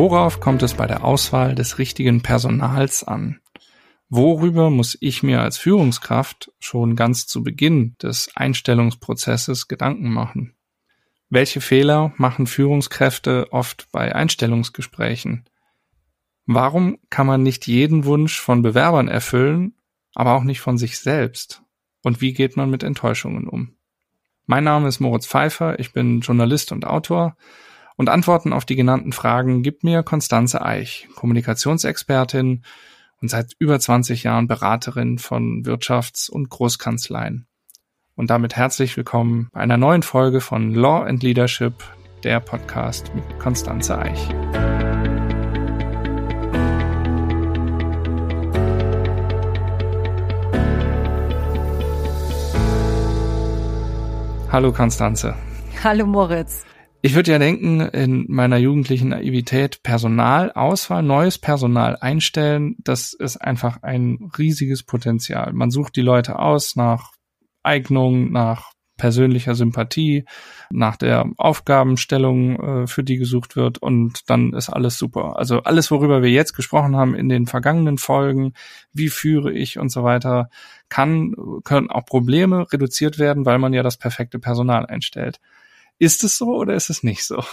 Worauf kommt es bei der Auswahl des richtigen Personals an? Worüber muss ich mir als Führungskraft schon ganz zu Beginn des Einstellungsprozesses Gedanken machen? Welche Fehler machen Führungskräfte oft bei Einstellungsgesprächen? Warum kann man nicht jeden Wunsch von Bewerbern erfüllen, aber auch nicht von sich selbst? Und wie geht man mit Enttäuschungen um? Mein Name ist Moritz Pfeiffer, ich bin Journalist und Autor und Antworten auf die genannten Fragen gibt mir Konstanze Eich, Kommunikationsexpertin und seit über 20 Jahren Beraterin von Wirtschafts- und Großkanzleien. Und damit herzlich willkommen bei einer neuen Folge von Law and Leadership, der Podcast mit Konstanze Eich. Hallo Konstanze. Hallo Moritz. Ich würde ja denken, in meiner jugendlichen Naivität Personalauswahl, neues Personal einstellen, das ist einfach ein riesiges Potenzial. Man sucht die Leute aus nach Eignung, nach persönlicher Sympathie, nach der Aufgabenstellung, äh, für die gesucht wird und dann ist alles super. Also alles, worüber wir jetzt gesprochen haben in den vergangenen Folgen, wie führe ich und so weiter, kann, können auch Probleme reduziert werden, weil man ja das perfekte Personal einstellt. Ist es so oder ist es nicht so?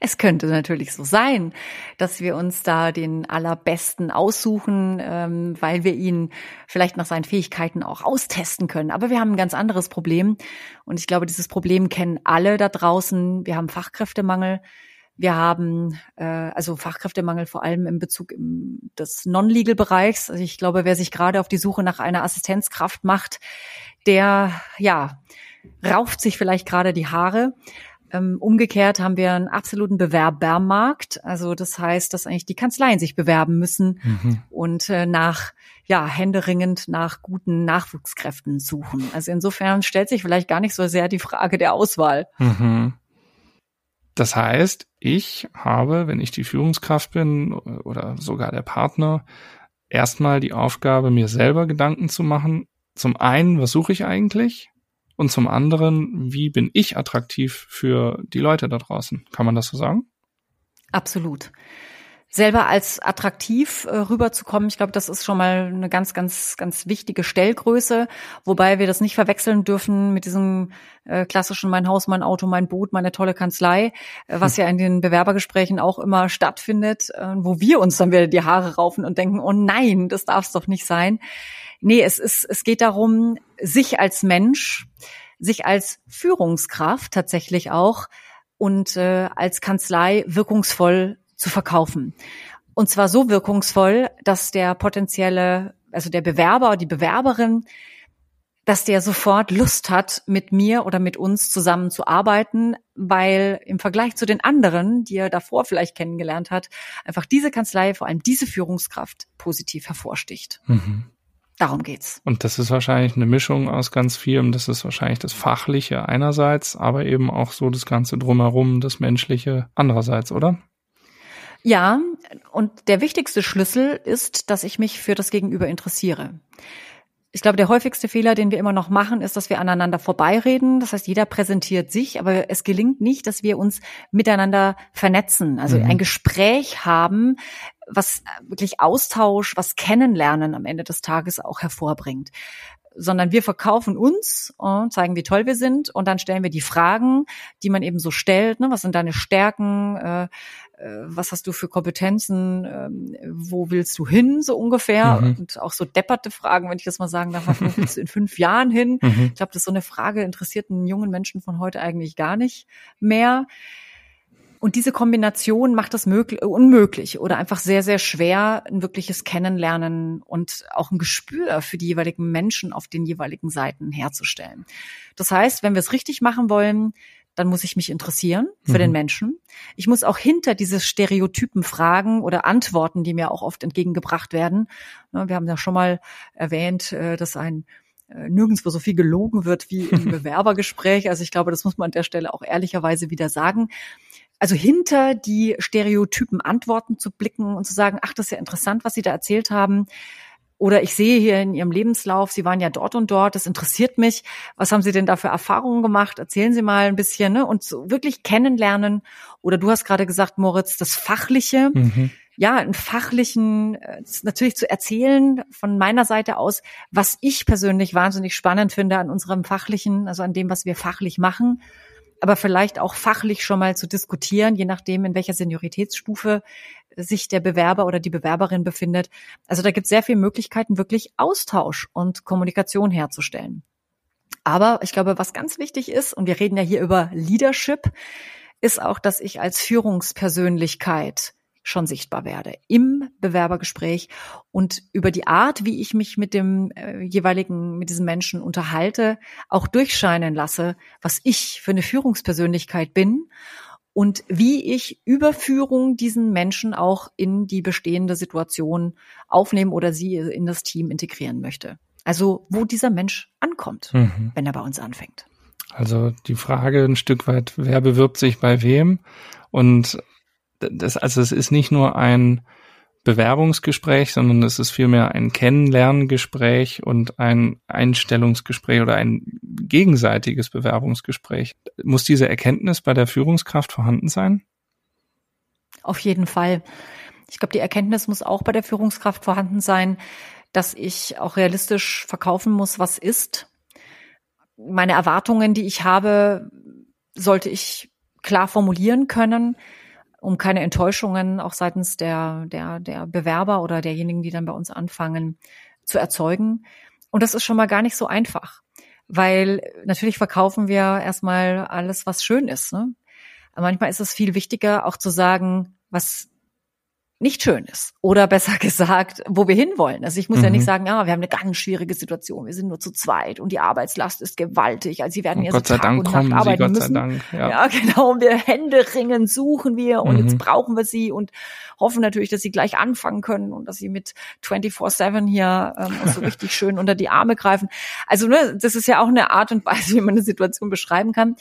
Es könnte natürlich so sein, dass wir uns da den allerbesten aussuchen, ähm, weil wir ihn vielleicht nach seinen Fähigkeiten auch austesten können. Aber wir haben ein ganz anderes Problem. Und ich glaube, dieses Problem kennen alle da draußen. Wir haben Fachkräftemangel. Wir haben äh, also Fachkräftemangel vor allem in Bezug im, des Non-Legal-Bereichs. Also ich glaube, wer sich gerade auf die Suche nach einer Assistenzkraft macht, der ja rauft sich vielleicht gerade die Haare. Ähm, umgekehrt haben wir einen absoluten Bewerbermarkt. Also das heißt, dass eigentlich die Kanzleien sich bewerben müssen mhm. und äh, nach, ja, händeringend nach guten Nachwuchskräften suchen. Also insofern stellt sich vielleicht gar nicht so sehr die Frage der Auswahl. Mhm. Das heißt, ich habe, wenn ich die Führungskraft bin oder sogar der Partner, erstmal die Aufgabe, mir selber Gedanken zu machen. Zum einen, was suche ich eigentlich? Und zum anderen, wie bin ich attraktiv für die Leute da draußen? Kann man das so sagen? Absolut. Selber als attraktiv äh, rüberzukommen, ich glaube, das ist schon mal eine ganz, ganz, ganz wichtige Stellgröße, wobei wir das nicht verwechseln dürfen mit diesem äh, klassischen mein Haus, mein Auto, mein Boot, meine tolle Kanzlei, äh, was hm. ja in den Bewerbergesprächen auch immer stattfindet, äh, wo wir uns dann wieder die Haare raufen und denken, oh nein, das darf es doch nicht sein. Nee, es ist, es geht darum, sich als Mensch, sich als Führungskraft tatsächlich auch und äh, als Kanzlei wirkungsvoll zu verkaufen. Und zwar so wirkungsvoll, dass der potenzielle, also der Bewerber, die Bewerberin, dass der sofort Lust hat, mit mir oder mit uns zusammen zu arbeiten, weil im Vergleich zu den anderen, die er davor vielleicht kennengelernt hat, einfach diese Kanzlei, vor allem diese Führungskraft positiv hervorsticht. Mhm. Darum geht's. Und das ist wahrscheinlich eine Mischung aus ganz vielem. Das ist wahrscheinlich das Fachliche einerseits, aber eben auch so das Ganze drumherum, das Menschliche andererseits, oder? Ja, und der wichtigste Schlüssel ist, dass ich mich für das Gegenüber interessiere. Ich glaube, der häufigste Fehler, den wir immer noch machen, ist, dass wir aneinander vorbeireden. Das heißt, jeder präsentiert sich, aber es gelingt nicht, dass wir uns miteinander vernetzen, also mhm. ein Gespräch haben, was wirklich Austausch, was Kennenlernen am Ende des Tages auch hervorbringt sondern wir verkaufen uns und zeigen, wie toll wir sind und dann stellen wir die Fragen, die man eben so stellt. Ne? Was sind deine Stärken? Äh, äh, was hast du für Kompetenzen? Ähm, wo willst du hin, so ungefähr? Mhm. Und auch so depperte Fragen, wenn ich das mal sagen darf. Wo willst du in fünf Jahren hin? Mhm. Ich glaube, das ist so eine Frage, interessiert einen jungen Menschen von heute eigentlich gar nicht mehr. Und diese Kombination macht es möglich, unmöglich oder einfach sehr, sehr schwer, ein wirkliches Kennenlernen und auch ein Gespür für die jeweiligen Menschen auf den jeweiligen Seiten herzustellen. Das heißt, wenn wir es richtig machen wollen, dann muss ich mich interessieren für mhm. den Menschen. Ich muss auch hinter diese Stereotypen fragen oder Antworten, die mir auch oft entgegengebracht werden. Wir haben ja schon mal erwähnt, äh, dass ein äh, nirgendwo so viel gelogen wird wie im Bewerbergespräch. Also ich glaube, das muss man an der Stelle auch ehrlicherweise wieder sagen also hinter die Stereotypen Antworten zu blicken und zu sagen, ach, das ist ja interessant, was Sie da erzählt haben. Oder ich sehe hier in Ihrem Lebenslauf, Sie waren ja dort und dort, das interessiert mich. Was haben Sie denn da für Erfahrungen gemacht? Erzählen Sie mal ein bisschen, ne? Und so wirklich kennenlernen. Oder du hast gerade gesagt, Moritz, das Fachliche. Mhm. Ja, einen fachlichen, äh, natürlich zu erzählen von meiner Seite aus, was ich persönlich wahnsinnig spannend finde an unserem fachlichen, also an dem, was wir fachlich machen aber vielleicht auch fachlich schon mal zu diskutieren, je nachdem, in welcher Senioritätsstufe sich der Bewerber oder die Bewerberin befindet. Also da gibt es sehr viele Möglichkeiten, wirklich Austausch und Kommunikation herzustellen. Aber ich glaube, was ganz wichtig ist, und wir reden ja hier über Leadership, ist auch, dass ich als Führungspersönlichkeit schon sichtbar werde im Bewerbergespräch und über die Art, wie ich mich mit dem äh, jeweiligen, mit diesem Menschen unterhalte, auch durchscheinen lasse, was ich für eine Führungspersönlichkeit bin und wie ich über Führung diesen Menschen auch in die bestehende Situation aufnehmen oder sie in das Team integrieren möchte. Also wo dieser Mensch ankommt, mhm. wenn er bei uns anfängt. Also die Frage ein Stück weit, wer bewirbt sich bei wem? Und das, also es ist nicht nur ein Bewerbungsgespräch, sondern es ist vielmehr ein Kennenlerngespräch und ein Einstellungsgespräch oder ein gegenseitiges Bewerbungsgespräch. Muss diese Erkenntnis bei der Führungskraft vorhanden sein? Auf jeden Fall. Ich glaube, die Erkenntnis muss auch bei der Führungskraft vorhanden sein, dass ich auch realistisch verkaufen muss, was ist. Meine Erwartungen, die ich habe, sollte ich klar formulieren können um keine Enttäuschungen auch seitens der, der, der Bewerber oder derjenigen, die dann bei uns anfangen, zu erzeugen. Und das ist schon mal gar nicht so einfach, weil natürlich verkaufen wir erstmal alles, was schön ist. Ne? manchmal ist es viel wichtiger, auch zu sagen, was nicht schön ist. Oder besser gesagt, wo wir hinwollen. Also ich muss mhm. ja nicht mhm. sagen, ja, wir haben eine ganz schwierige Situation, wir sind nur zu zweit und die Arbeitslast ist gewaltig. Also sie werden ja so Tag Dank und Nacht arbeiten Gott müssen. Dank, ja. ja. genau. Und wir Hände ringen, suchen wir und mhm. jetzt brauchen wir sie und hoffen natürlich, dass sie gleich anfangen können und dass sie mit 24-7 hier ähm, so richtig schön unter die Arme greifen. Also ne, das ist ja auch eine Art und Weise, wie man eine Situation beschreiben kann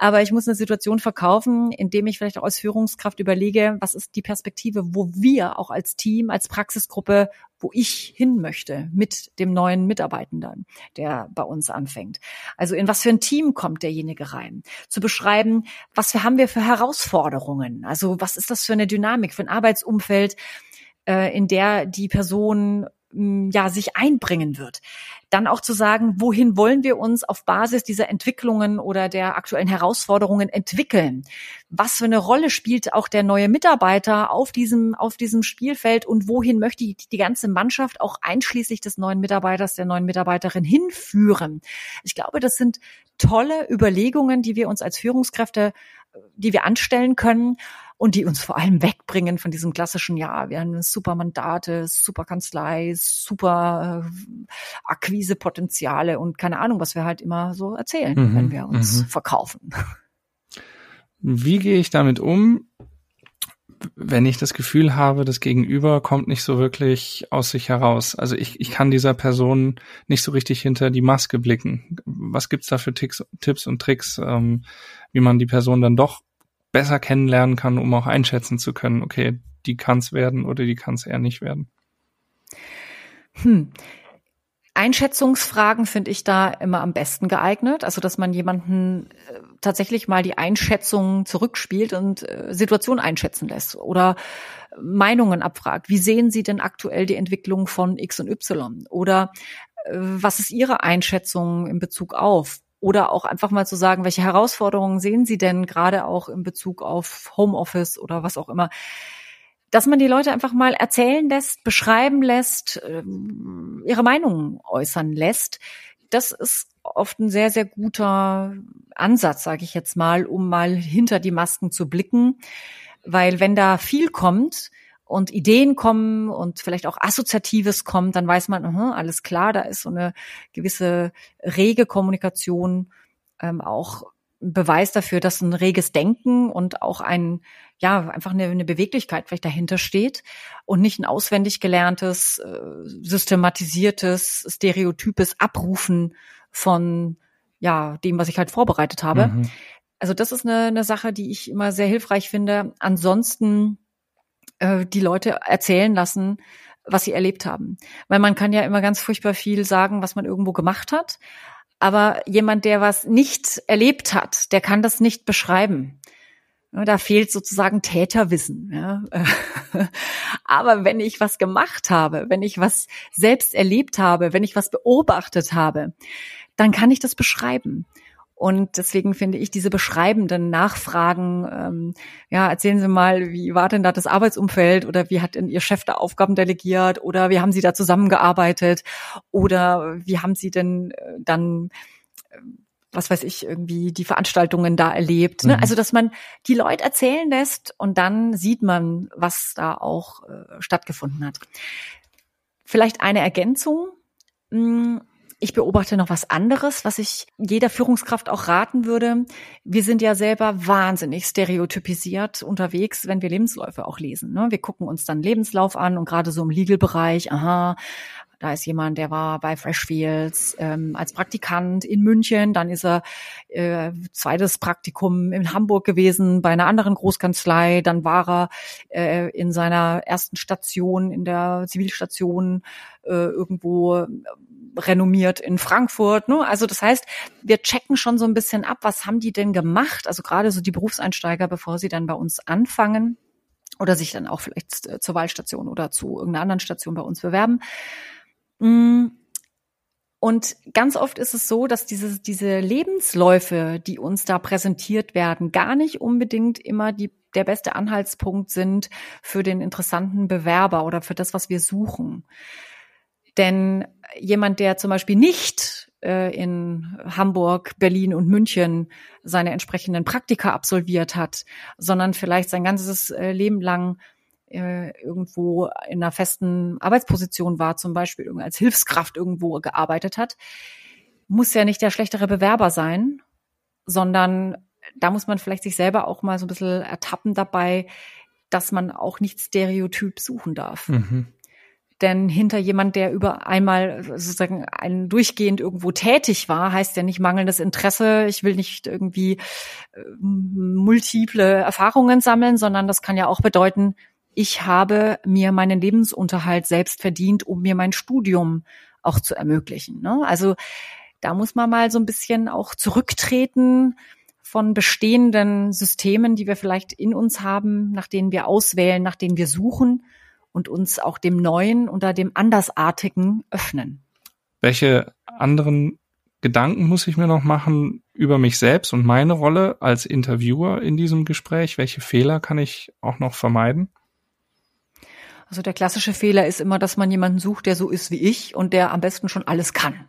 aber ich muss eine Situation verkaufen, indem ich vielleicht auch als Führungskraft überlege, was ist die Perspektive, wo wir auch als Team, als Praxisgruppe, wo ich hin möchte mit dem neuen Mitarbeitenden, der bei uns anfängt. Also in was für ein Team kommt derjenige rein? Zu beschreiben, was haben wir für Herausforderungen? Also was ist das für eine Dynamik, für ein Arbeitsumfeld, äh, in der die Person ja, sich einbringen wird. Dann auch zu sagen, wohin wollen wir uns auf Basis dieser Entwicklungen oder der aktuellen Herausforderungen entwickeln? Was für eine Rolle spielt auch der neue Mitarbeiter auf diesem, auf diesem Spielfeld und wohin möchte die, die ganze Mannschaft auch einschließlich des neuen Mitarbeiters, der neuen Mitarbeiterin hinführen? Ich glaube, das sind tolle Überlegungen, die wir uns als Führungskräfte, die wir anstellen können und die uns vor allem wegbringen von diesem klassischen, ja, wir haben super Mandate, super Kanzlei, super äh, Akquisepotenziale und keine Ahnung, was wir halt immer so erzählen, mhm, wenn wir uns mhm. verkaufen. Wie gehe ich damit um, wenn ich das Gefühl habe, das Gegenüber kommt nicht so wirklich aus sich heraus. Also ich, ich kann dieser Person nicht so richtig hinter die Maske blicken. Was gibt's da für Ticks, Tipps und Tricks, ähm, wie man die Person dann doch besser kennenlernen kann, um auch einschätzen zu können, okay, die kann es werden oder die kann es eher nicht werden? Hm. Einschätzungsfragen finde ich da immer am besten geeignet. Also, dass man jemanden äh, tatsächlich mal die Einschätzung zurückspielt und äh, Situation einschätzen lässt oder Meinungen abfragt. Wie sehen Sie denn aktuell die Entwicklung von X und Y? Oder äh, was ist Ihre Einschätzung in Bezug auf? Oder auch einfach mal zu sagen, welche Herausforderungen sehen Sie denn gerade auch in Bezug auf Homeoffice oder was auch immer? Dass man die Leute einfach mal erzählen lässt, beschreiben lässt, ähm, ihre Meinungen äußern lässt. Das ist oft ein sehr, sehr guter Ansatz, sage ich jetzt mal, um mal hinter die Masken zu blicken. Weil wenn da viel kommt, und Ideen kommen und vielleicht auch Assoziatives kommt, dann weiß man, aha, alles klar, da ist so eine gewisse rege Kommunikation ähm, auch ein Beweis dafür, dass ein reges Denken und auch ein, ja, einfach eine, eine Beweglichkeit vielleicht dahinter steht und nicht ein auswendig gelerntes, äh, systematisiertes, stereotypes Abrufen von, ja, dem, was ich halt vorbereitet habe. Mhm. Also das ist eine, eine Sache, die ich immer sehr hilfreich finde. Ansonsten äh, die Leute erzählen lassen, was sie erlebt haben. Weil man kann ja immer ganz furchtbar viel sagen, was man irgendwo gemacht hat. Aber jemand, der was nicht erlebt hat, der kann das nicht beschreiben. Da fehlt sozusagen Täterwissen. Ja. Aber wenn ich was gemacht habe, wenn ich was selbst erlebt habe, wenn ich was beobachtet habe, dann kann ich das beschreiben. Und deswegen finde ich diese beschreibenden Nachfragen, ähm, ja, erzählen Sie mal, wie war denn da das Arbeitsumfeld oder wie hat denn Ihr Chef da Aufgaben delegiert oder wie haben Sie da zusammengearbeitet oder wie haben Sie denn äh, dann äh, was weiß ich, irgendwie die Veranstaltungen da erlebt. Ne? Mhm. Also, dass man die Leute erzählen lässt und dann sieht man, was da auch äh, stattgefunden hat. Vielleicht eine Ergänzung. Hm, ich beobachte noch was anderes, was ich jeder Führungskraft auch raten würde. Wir sind ja selber wahnsinnig stereotypisiert unterwegs, wenn wir Lebensläufe auch lesen. Ne? Wir gucken uns dann Lebenslauf an und gerade so im Legal-Bereich, aha, da ist jemand, der war bei Freshfields ähm, als Praktikant in München, dann ist er äh, zweites Praktikum in Hamburg gewesen bei einer anderen Großkanzlei, dann war er äh, in seiner ersten Station in der Zivilstation äh, irgendwo renommiert in Frankfurt. Ne? Also das heißt, wir checken schon so ein bisschen ab, was haben die denn gemacht? Also gerade so die Berufseinsteiger, bevor sie dann bei uns anfangen oder sich dann auch vielleicht äh, zur Wahlstation oder zu irgendeiner anderen Station bei uns bewerben. Mm. Und ganz oft ist es so, dass diese, diese Lebensläufe, die uns da präsentiert werden, gar nicht unbedingt immer die, der beste Anhaltspunkt sind für den interessanten Bewerber oder für das, was wir suchen. Denn jemand, der zum Beispiel nicht äh, in Hamburg, Berlin und München seine entsprechenden Praktika absolviert hat, sondern vielleicht sein ganzes äh, Leben lang äh, irgendwo in einer festen Arbeitsposition war, zum Beispiel als Hilfskraft irgendwo gearbeitet hat, muss ja nicht der schlechtere Bewerber sein, sondern da muss man vielleicht sich selber auch mal so ein bisschen ertappen dabei, dass man auch nicht stereotyp suchen darf. Mhm. Denn hinter jemand, der über einmal sozusagen ein durchgehend irgendwo tätig war, heißt ja nicht mangelndes Interesse. Ich will nicht irgendwie äh, multiple Erfahrungen sammeln, sondern das kann ja auch bedeuten, ich habe mir meinen Lebensunterhalt selbst verdient, um mir mein Studium auch zu ermöglichen. Ne? Also da muss man mal so ein bisschen auch zurücktreten von bestehenden Systemen, die wir vielleicht in uns haben, nach denen wir auswählen, nach denen wir suchen und uns auch dem Neuen oder dem Andersartigen öffnen. Welche anderen Gedanken muss ich mir noch machen über mich selbst und meine Rolle als Interviewer in diesem Gespräch? Welche Fehler kann ich auch noch vermeiden? Also der klassische Fehler ist immer, dass man jemanden sucht, der so ist wie ich und der am besten schon alles kann.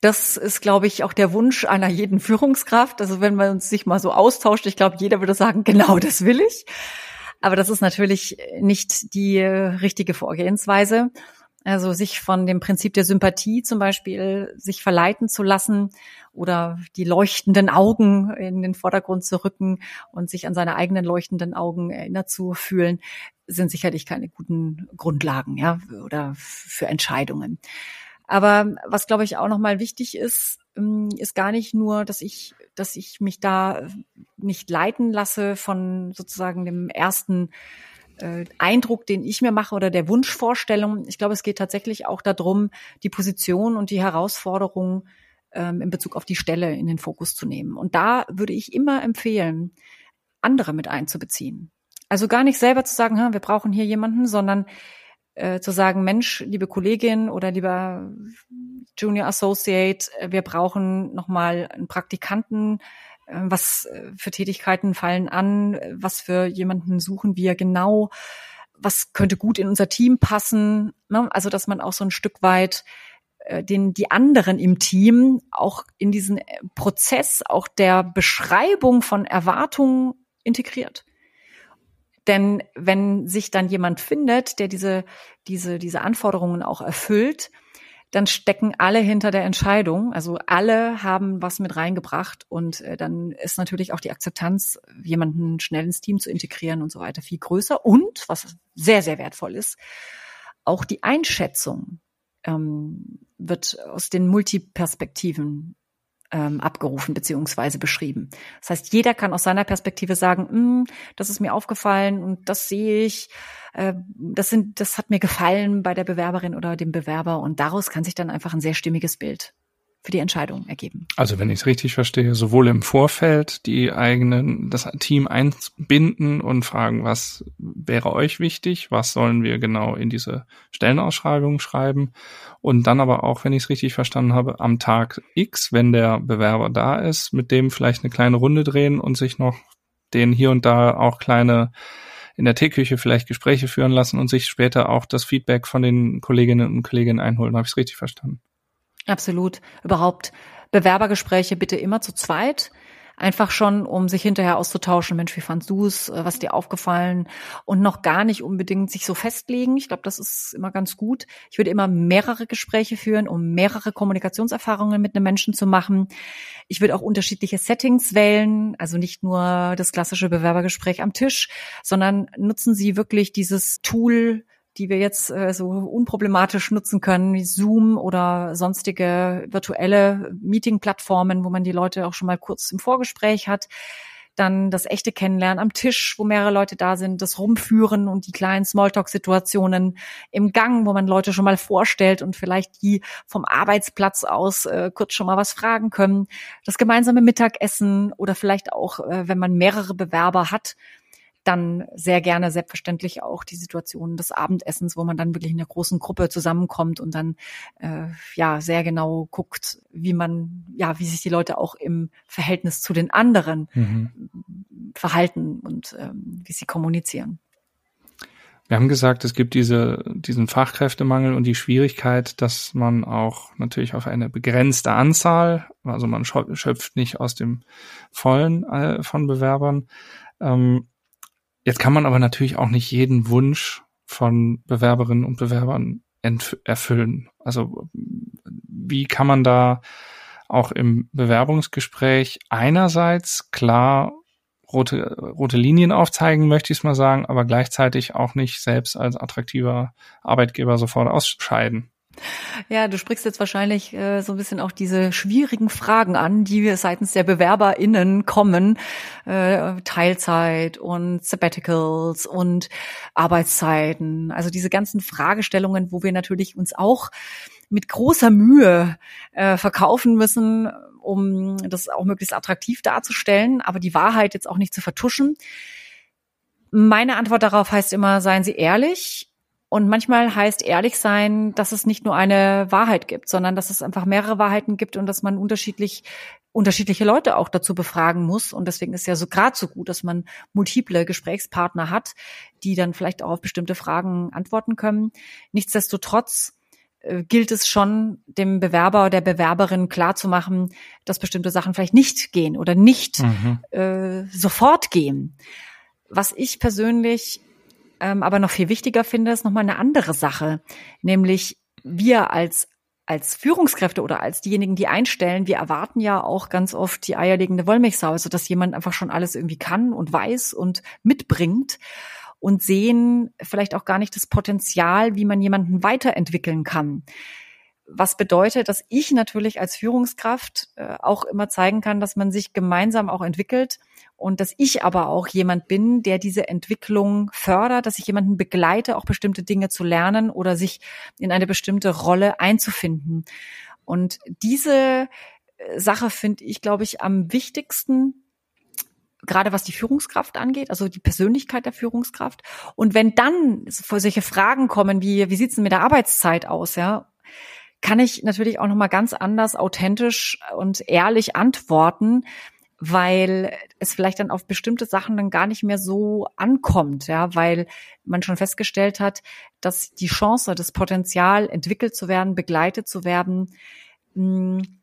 Das ist, glaube ich, auch der Wunsch einer jeden Führungskraft. Also wenn man sich mal so austauscht, ich glaube, jeder würde sagen, genau das will ich. Aber das ist natürlich nicht die richtige Vorgehensweise. Also sich von dem Prinzip der Sympathie zum Beispiel sich verleiten zu lassen oder die leuchtenden Augen in den Vordergrund zu rücken und sich an seine eigenen leuchtenden Augen erinnert zu fühlen, sind sicherlich keine guten Grundlagen, ja, oder für Entscheidungen. Aber was glaube ich auch nochmal wichtig ist, ähm, ist gar nicht nur, dass ich, dass ich mich da nicht leiten lasse von sozusagen dem ersten äh, Eindruck, den ich mir mache oder der Wunschvorstellung. Ich glaube, es geht tatsächlich auch darum, die Position und die Herausforderung ähm, in Bezug auf die Stelle in den Fokus zu nehmen. Und da würde ich immer empfehlen, andere mit einzubeziehen. Also gar nicht selber zu sagen, wir brauchen hier jemanden, sondern äh, zu sagen, Mensch, liebe Kollegin oder lieber Junior Associate, äh, wir brauchen nochmal einen Praktikanten, äh, was äh, für Tätigkeiten fallen an, was für jemanden suchen wir genau, was könnte gut in unser Team passen. Ne? Also dass man auch so ein Stück weit den die anderen im Team auch in diesen Prozess auch der Beschreibung von Erwartungen integriert. Denn wenn sich dann jemand findet, der diese, diese, diese Anforderungen auch erfüllt, dann stecken alle hinter der Entscheidung. Also alle haben was mit reingebracht und äh, dann ist natürlich auch die Akzeptanz, jemanden schnell ins Team zu integrieren und so weiter viel größer. Und was sehr, sehr wertvoll ist, auch die Einschätzung ähm, wird aus den Multiperspektiven ähm, abgerufen beziehungsweise beschrieben. Das heißt, jeder kann aus seiner Perspektive sagen, hm, das ist mir aufgefallen und das sehe ich, äh, das sind, das hat mir gefallen bei der Bewerberin oder dem Bewerber und daraus kann sich dann einfach ein sehr stimmiges Bild für die Entscheidung ergeben. Also wenn ich es richtig verstehe, sowohl im Vorfeld die eigenen, das Team einbinden und fragen, was wäre euch wichtig, was sollen wir genau in diese Stellenausschreibung schreiben und dann aber auch, wenn ich es richtig verstanden habe, am Tag X, wenn der Bewerber da ist, mit dem vielleicht eine kleine Runde drehen und sich noch den hier und da auch kleine in der Teeküche vielleicht Gespräche führen lassen und sich später auch das Feedback von den Kolleginnen und Kollegen einholen. Habe ich es richtig verstanden? Absolut. Überhaupt Bewerbergespräche bitte immer zu zweit. Einfach schon, um sich hinterher auszutauschen. Mensch, wie fandst du es? Was ist dir aufgefallen? Und noch gar nicht unbedingt sich so festlegen. Ich glaube, das ist immer ganz gut. Ich würde immer mehrere Gespräche führen, um mehrere Kommunikationserfahrungen mit einem Menschen zu machen. Ich würde auch unterschiedliche Settings wählen. Also nicht nur das klassische Bewerbergespräch am Tisch, sondern nutzen Sie wirklich dieses Tool, die wir jetzt äh, so unproblematisch nutzen können, wie Zoom oder sonstige virtuelle Meeting-Plattformen, wo man die Leute auch schon mal kurz im Vorgespräch hat. Dann das echte Kennenlernen am Tisch, wo mehrere Leute da sind, das Rumführen und die kleinen Smalltalk-Situationen im Gang, wo man Leute schon mal vorstellt und vielleicht die vom Arbeitsplatz aus äh, kurz schon mal was fragen können. Das gemeinsame Mittagessen oder vielleicht auch, äh, wenn man mehrere Bewerber hat, dann sehr gerne selbstverständlich auch die Situation des Abendessens, wo man dann wirklich in einer großen Gruppe zusammenkommt und dann äh, ja sehr genau guckt, wie man ja wie sich die Leute auch im Verhältnis zu den anderen mhm. verhalten und ähm, wie sie kommunizieren. Wir haben gesagt, es gibt diese, diesen Fachkräftemangel und die Schwierigkeit, dass man auch natürlich auf eine begrenzte Anzahl, also man schöpft nicht aus dem Vollen äh, von Bewerbern. Ähm, Jetzt kann man aber natürlich auch nicht jeden Wunsch von Bewerberinnen und Bewerbern erfüllen. Also wie kann man da auch im Bewerbungsgespräch einerseits klar rote, rote Linien aufzeigen, möchte ich es mal sagen, aber gleichzeitig auch nicht selbst als attraktiver Arbeitgeber sofort ausscheiden? Ja, du sprichst jetzt wahrscheinlich äh, so ein bisschen auch diese schwierigen Fragen an, die wir seitens der BewerberInnen kommen. Äh, Teilzeit und Sabbaticals und Arbeitszeiten. Also diese ganzen Fragestellungen, wo wir natürlich uns auch mit großer Mühe äh, verkaufen müssen, um das auch möglichst attraktiv darzustellen, aber die Wahrheit jetzt auch nicht zu vertuschen. Meine Antwort darauf heißt immer, seien Sie ehrlich und manchmal heißt ehrlich sein, dass es nicht nur eine Wahrheit gibt, sondern dass es einfach mehrere Wahrheiten gibt und dass man unterschiedlich unterschiedliche Leute auch dazu befragen muss. Und deswegen ist ja so gerade so gut, dass man multiple Gesprächspartner hat, die dann vielleicht auch auf bestimmte Fragen antworten können. Nichtsdestotrotz äh, gilt es schon, dem Bewerber oder der Bewerberin klarzumachen, dass bestimmte Sachen vielleicht nicht gehen oder nicht mhm. äh, sofort gehen. Was ich persönlich ähm, aber noch viel wichtiger finde, ist nochmal eine andere Sache, nämlich wir als als Führungskräfte oder als diejenigen, die einstellen, wir erwarten ja auch ganz oft die eierlegende Wollmilchsau, also dass jemand einfach schon alles irgendwie kann und weiß und mitbringt und sehen vielleicht auch gar nicht das Potenzial, wie man jemanden weiterentwickeln kann. Was bedeutet, dass ich natürlich als Führungskraft äh, auch immer zeigen kann, dass man sich gemeinsam auch entwickelt und dass ich aber auch jemand bin, der diese Entwicklung fördert, dass ich jemanden begleite, auch bestimmte Dinge zu lernen oder sich in eine bestimmte Rolle einzufinden. Und diese äh, Sache finde ich, glaube ich, am wichtigsten, gerade was die Führungskraft angeht, also die Persönlichkeit der Führungskraft. Und wenn dann solche Fragen kommen wie, wie sieht's denn mit der Arbeitszeit aus, ja, kann ich natürlich auch nochmal ganz anders, authentisch und ehrlich antworten, weil es vielleicht dann auf bestimmte Sachen dann gar nicht mehr so ankommt, ja, weil man schon festgestellt hat, dass die Chance, das Potenzial, entwickelt zu werden, begleitet zu werden, mh, hm,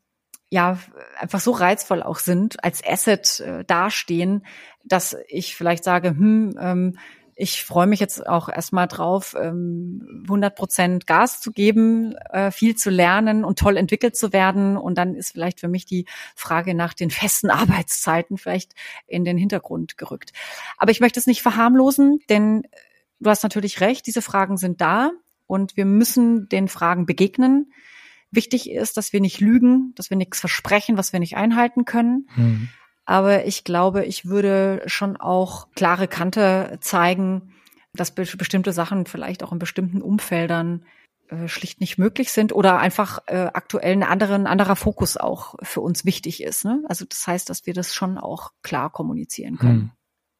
ja, einfach so reizvoll auch sind, als Asset äh, dastehen, dass ich vielleicht sage, hm, ähm, ich freue mich jetzt auch erstmal drauf, 100 ähm, Prozent Gas zu geben, äh, viel zu lernen und toll entwickelt zu werden. Und dann ist vielleicht für mich die Frage nach den festen Arbeitszeiten vielleicht in den Hintergrund gerückt. Aber ich möchte es nicht verharmlosen, denn du hast natürlich recht, diese Fragen sind da und wir müssen den Fragen begegnen. wichtig ist, dass wir nicht lügen, dass wir nichts versprechen, was wir nicht einhalten können. Mhm. Aber ich glaube, ich würde schon auch klare Kante zeigen, dass bestimmte Sachen vielleicht auch in bestimmten Umfeldern äh, schlicht nicht möglich sind oder einfach äh, aktuell ein, anderer, ein anderer Fokus auch für uns wichtig ist. Ne? Also das heißt, dass wir das schon auch klar kommunizieren können, hm.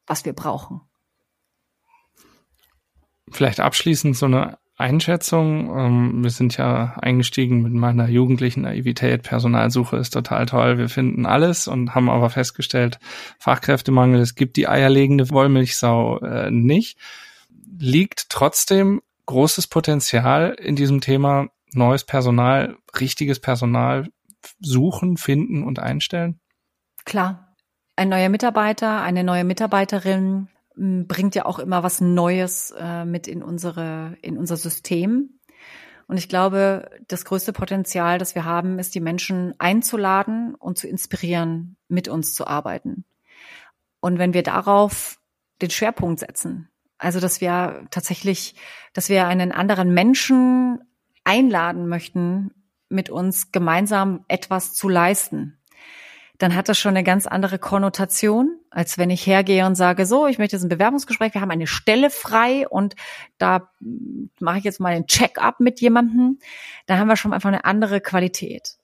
was wir brauchen. Vielleicht abschließend so eine Einschätzung. Ähm, wir sind ja eingestiegen mit meiner jugendlichen Naivität. Personalsuche ist total toll. Wir finden alles und haben aber festgestellt, Fachkräftemangel, es gibt die eierlegende Wollmilchsau äh, nicht. Liegt trotzdem großes Potenzial in diesem Thema neues Personal, richtiges Personal suchen, finden und einstellen? Klar. Ein neuer Mitarbeiter, eine neue Mitarbeiterin bringt ja auch immer was Neues äh, mit in unsere, in unser System. Und ich glaube, das größte Potenzial, das wir haben, ist, die Menschen einzuladen und zu inspirieren, mit uns zu arbeiten. Und wenn wir darauf den Schwerpunkt setzen, also dass wir tatsächlich, dass wir einen anderen Menschen einladen möchten, mit uns gemeinsam etwas zu leisten, dann hat das schon eine ganz andere Konnotation, als wenn ich hergehe und sage, so, ich möchte jetzt ein Bewerbungsgespräch, wir haben eine Stelle frei und da mache ich jetzt mal einen Check-up mit jemandem. Da haben wir schon einfach eine andere Qualität.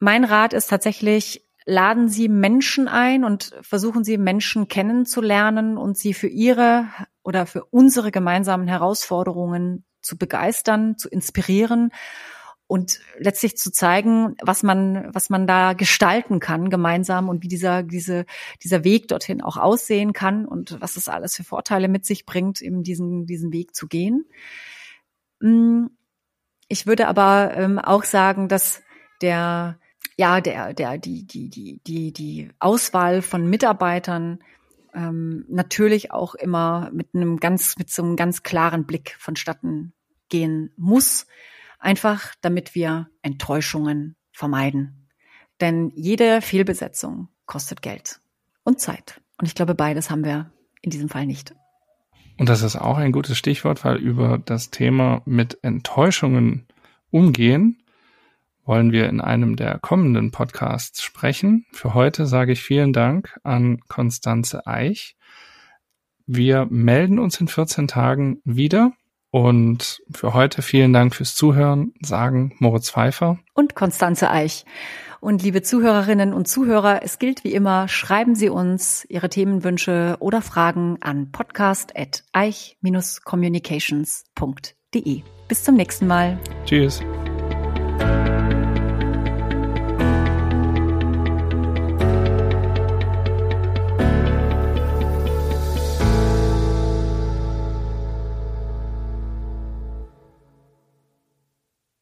Mein Rat ist tatsächlich, laden Sie Menschen ein und versuchen Sie Menschen kennenzulernen und sie für ihre oder für unsere gemeinsamen Herausforderungen zu begeistern, zu inspirieren und letztlich zu zeigen, was man, was man da gestalten kann gemeinsam und wie dieser, diese, dieser Weg dorthin auch aussehen kann und was es alles für Vorteile mit sich bringt, eben diesen, diesen Weg zu gehen. Mm, ich würde aber ähm, auch sagen, dass der, ja, der, der, die, die, die, die, die Auswahl von Mitarbeitern ähm, natürlich auch immer mit einem ganz, mit so einem ganz klaren Blick vonstatten gehen muss Einfach damit wir Enttäuschungen vermeiden. Denn jede Fehlbesetzung kostet Geld und Zeit. Und ich glaube, beides haben wir in diesem Fall nicht. Und das ist auch ein gutes Stichwort, weil über das Thema mit Enttäuschungen umgehen wollen wir in einem der kommenden Podcasts sprechen. Für heute sage ich vielen Dank an Konstanze Eich. Wir melden uns in 14 Tagen wieder und für heute vielen Dank fürs Zuhören, sagen Moritz Pfeiffer und Konstanze Eich. Und liebe Zuhörerinnen und Zuhörer, es gilt wie immer, schreiben Sie uns Ihre Themenwünsche oder Fragen an podcast.eich-communications.de. Bis zum nächsten Mal. Tschüss.